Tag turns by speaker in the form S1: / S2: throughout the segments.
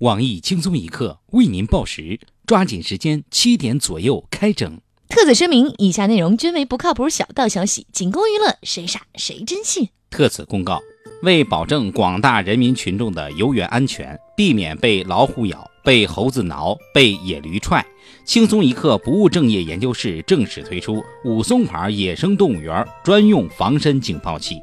S1: 网易轻松一刻为您报时，抓紧时间，七点左右开整。
S2: 特此声明：以下内容均为不靠谱小道消息，仅供娱乐，谁傻谁真信。
S1: 特此公告：为保证广大人民群众的游园安全，避免被老虎咬、被猴子挠、被野驴踹，轻松一刻不务正业研究室正式推出武松牌野生动物园专用防身警报器。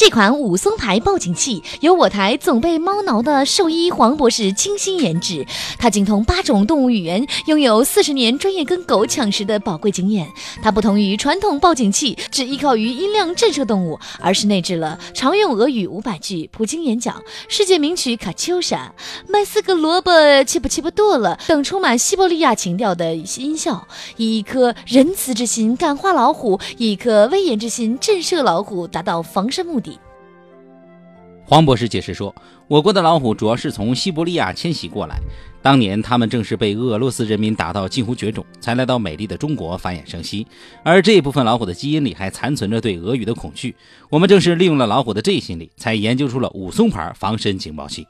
S2: 这款武松牌报警器由我台总被猫挠的兽医黄博士精心研制，他精通八种动物语言，拥有四十年专业跟狗抢食的宝贵经验。它不同于传统报警器，只依靠于音量震慑动物，而是内置了常用俄语五百句、普京演讲、世界名曲《卡秋莎》、麦斯格萝卜切不切不剁了等充满西伯利亚情调的音效，以一颗仁慈之心感化老虎，以一颗威严之心震慑老虎，达到防身目的。
S1: 黄博士解释说，我国的老虎主要是从西伯利亚迁徙过来，当年它们正是被俄罗斯人民打到近乎绝种，才来到美丽的中国繁衍生息。而这部分老虎的基因里还残存着对俄语的恐惧，我们正是利用了老虎的这一心理，才研究出了武松牌防身警报器。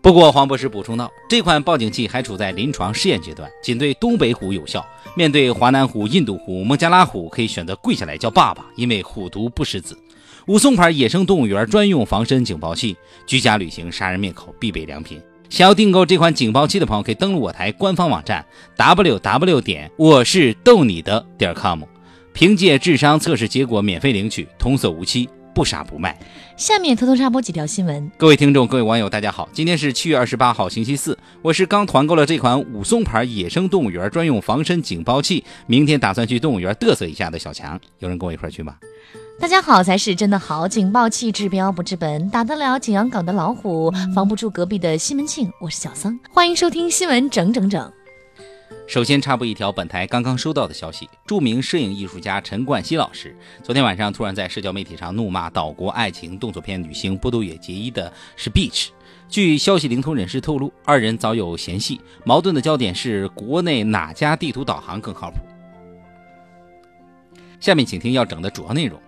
S1: 不过，黄博士补充道，这款报警器还处在临床试验阶段，仅对东北虎有效。面对华南虎、印度虎、孟加拉虎，可以选择跪下来叫爸爸，因为虎毒不食子。武松牌野生动物园专用防身警报器，居家旅行杀人灭口必备良品。想要订购这款警报器的朋友，可以登录我台官方网站 w w 点我是逗你的点 com，凭借智商测试结果免费领取，童叟无欺，不傻不卖。
S2: 下面偷偷插播几条新闻。
S1: 各位听众、各位网友，大家好，今天是七月二十八号，星期四。我是刚团购了这款武松牌野生动物园专用防身警报器，明天打算去动物园嘚瑟一下的小强。有人跟我一块去吗？
S2: 大家好才是真的好，警报器治标不治本，打得了景阳冈的老虎，防不住隔壁的西门庆。我是小桑，欢迎收听新闻整整整。
S1: 首先插播一条本台刚刚收到的消息：著名摄影艺术家陈冠希老师昨天晚上突然在社交媒体上怒骂岛国爱情动作片女星波多野结衣的是 Beach。据消息灵通人士透露，二人早有嫌隙，矛盾的焦点是国内哪家地图导航更靠谱。下面请听要整的主要内容。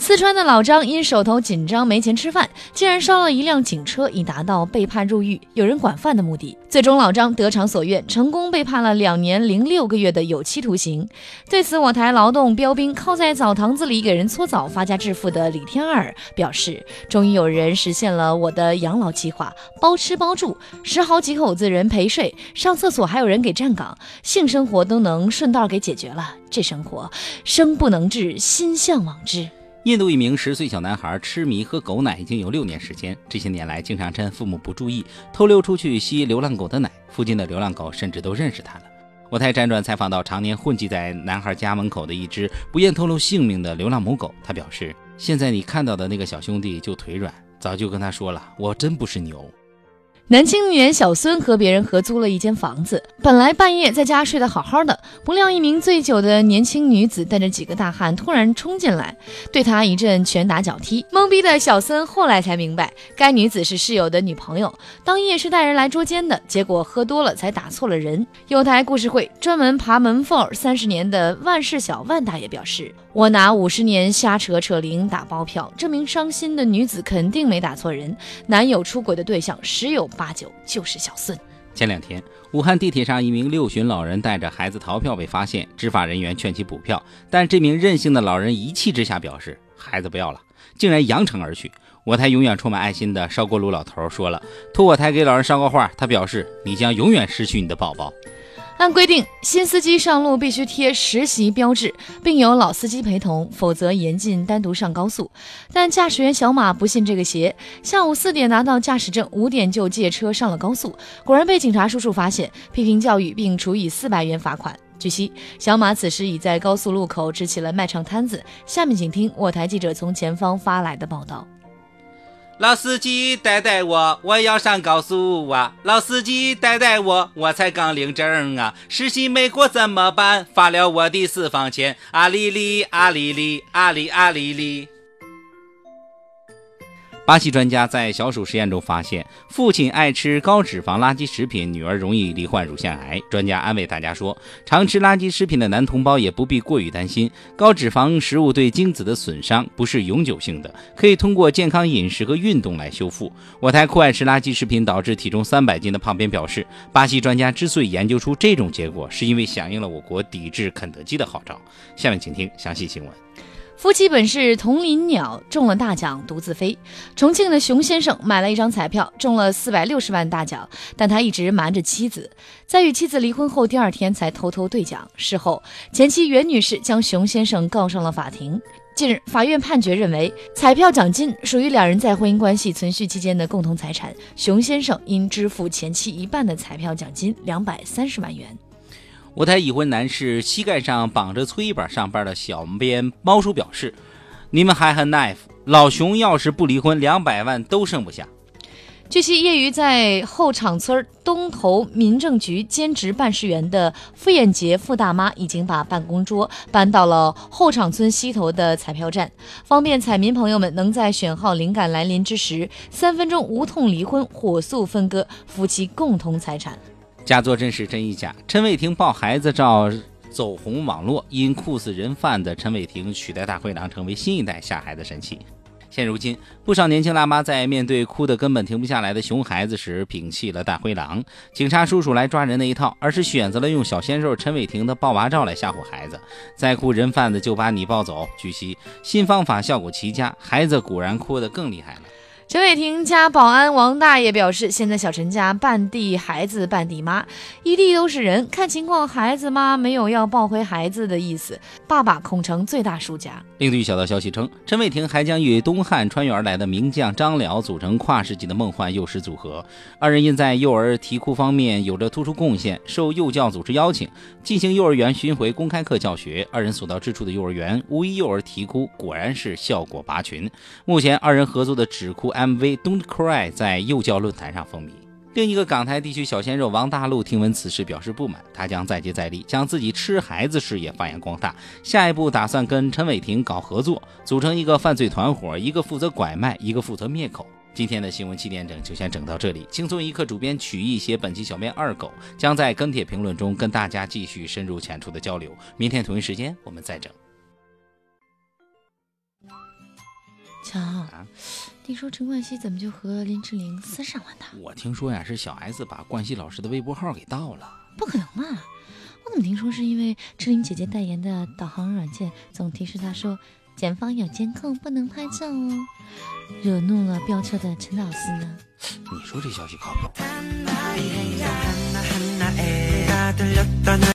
S2: 四川的老张因手头紧张没钱吃饭，竟然烧了一辆警车，以达到被判入狱、有人管饭的目的。最终，老张得偿所愿，成功被判了两年零六个月的有期徒刑。对此，我台劳动标兵靠在澡堂子里给人搓澡发家致富的李天二表示：“终于有人实现了我的养老计划，包吃包住，十好几口子人陪睡，上厕所还有人给站岗，性生活都能顺道给解决了。这生活，生不能至，心向往之。”
S1: 印度一名十岁小男孩痴迷喝狗奶已经有六年时间，这些年来经常趁父母不注意偷溜出去吸流浪狗的奶，附近的流浪狗甚至都认识他了。我太辗转采访到常年混迹在男孩家门口的一只不愿透露姓名的流浪母狗，他表示：“现在你看到的那个小兄弟就腿软，早就跟他说了，我真不是牛。”
S2: 男青年小孙和别人合租了一间房子，本来半夜在家睡得好好的，不料一名醉酒的年轻女子带着几个大汉突然冲进来，对他一阵拳打脚踢。懵逼的小孙后来才明白，该女子是室友的女朋友，当夜是带人来捉奸的，结果喝多了才打错了人。有台故事会专门爬门缝三十年的万事小万大爷表示：“我拿五十年瞎扯扯铃打包票，这名伤心的女子肯定没打错人，男友出轨的对象十有。”八九就是小孙。
S1: 前两天，武汉地铁上一名六旬老人带着孩子逃票被发现，执法人员劝其补票，但这名任性的老人一气之下表示孩子不要了，竟然扬长而去。我台永远充满爱心的烧锅炉老头说了，托我台给老人捎个话，他表示你将永远失去你的宝宝。
S2: 按规定，新司机上路必须贴实习标志，并有老司机陪同，否则严禁单独上高速。但驾驶员小马不信这个邪，下午四点拿到驾驶证，五点就借车上了高速，果然被警察叔叔发现，批评教育，并处以四百元罚款。据悉，小马此时已在高速路口支起了卖唱摊子。下面请听我台记者从前方发来的报道。
S3: 老司机带带我，我要上高速啊！老司机带带我，我才刚领证啊！实习没过怎么办？发了我的私房钱，阿里里阿里里阿里阿里里。
S1: 巴西专家在小鼠实验中发现，父亲爱吃高脂肪垃圾食品，女儿容易罹患乳腺癌。专家安慰大家说，常吃垃圾食品的男同胞也不必过于担心，高脂肪食物对精子的损伤不是永久性的，可以通过健康饮食和运动来修复。我台酷爱吃垃圾食品导致体重三百斤的胖编表示，巴西专家之所以研究出这种结果，是因为响应了我国抵制肯德基的号召。下面请听详细新闻。
S2: 夫妻本是同林鸟，中了大奖独自飞。重庆的熊先生买了一张彩票，中了四百六十万大奖，但他一直瞒着妻子，在与妻子离婚后第二天才偷偷兑奖。事后，前妻袁女士将熊先生告上了法庭。近日，法院判决认为，彩票奖金属于两人在婚姻关系存续期间的共同财产，熊先生应支付前妻一半的彩票奖金两百三十万元。
S1: 我台已婚男士膝盖上绑着搓衣板上班的小编猫叔表示：“你们还很 nice，老熊要是不离婚，两百万都剩不下。”
S2: 据悉，业余在后场村东头民政局兼职办事员的傅艳杰傅大妈已经把办公桌搬到了后场村西头的彩票站，方便彩民朋友们能在选号灵感来临之时，三分钟无痛离婚，火速分割夫妻共同财产。
S1: 假作真是真亦假。陈伟霆抱孩子照走红网络，因酷似人贩的陈伟霆取代大灰狼，成为新一代吓孩子神器。现如今，不少年轻辣妈在面对哭得根本停不下来的熊孩子时，摒弃了大灰狼、警察叔叔来抓人那一套，而是选择了用小鲜肉陈伟霆的抱娃照来吓唬孩子。再哭人贩子就把你抱走。据悉，新方法效果奇佳，孩子果然哭得更厉害了。
S2: 陈伟霆家保安王大爷表示，现在小陈家半地孩子半地妈，一地都是人，看情况孩子妈没有要抱回孩子的意思，爸爸恐成最大输家。
S1: 另据小道消息称，陈伟霆还将与东汉穿越而来的名将张辽组成跨世纪的梦幻幼师组合。二人因在幼儿啼哭方面有着突出贡献，受幼教组织邀请进行幼儿园巡回公开课教学。二人所到之处的幼儿园，无一幼儿啼哭，果然是效果拔群。目前，二人合作的纸哭。MV Don't Cry 在幼教论坛上风靡。另一个港台地区小鲜肉王大陆听闻此事表示不满，他将再接再厉，将自己吃孩子事业发扬光大。下一步打算跟陈伟霆搞合作，组成一个犯罪团伙，一个负责拐卖，一个负责灭口。今天的新闻七点整就先整到这里。轻松一刻主编曲艺写本期小编二狗将在跟帖评论中跟大家继续深入浅出的交流。明天同一时间我们再整。
S2: 强。听说陈冠希怎么就和林志玲私上了呢？
S1: 我听说呀，是小 S 把冠希老师的微博号给盗了。
S2: 不可能嘛！我怎么听说是因为志玲姐姐代言的导航软件总提示她说前方有监控，不能拍照哦，惹怒了飙车的陈老师呢？
S1: 你说这消息靠谱？